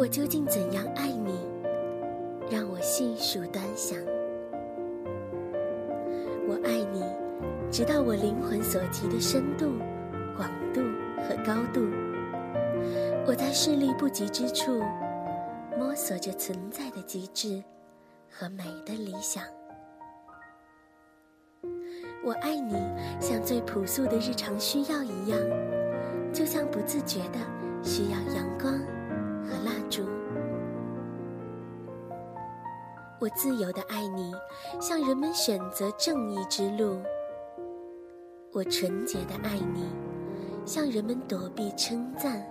我究竟怎样爱你？让我细数端详。我爱你，直到我灵魂所及的深度、广度和高度。我在视力不及之处，摸索着存在的极致和美的理想。我爱你，像最朴素的日常需要一样，就像不自觉的需要阳光我自由的爱你，像人们选择正义之路。我纯洁的爱你，像人们躲避称赞、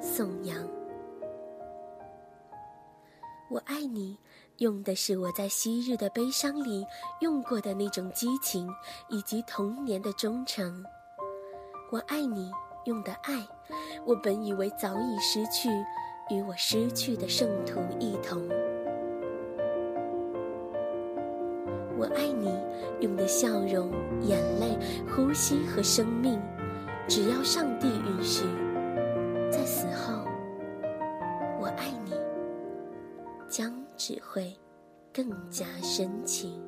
颂扬。我爱你。用的是我在昔日的悲伤里用过的那种激情，以及童年的忠诚。我爱你用的爱，我本以为早已失去，与我失去的圣徒一我爱你用的笑容、眼泪、呼吸和生命，只要上帝允许，在死后，我爱你。将只会更加深情。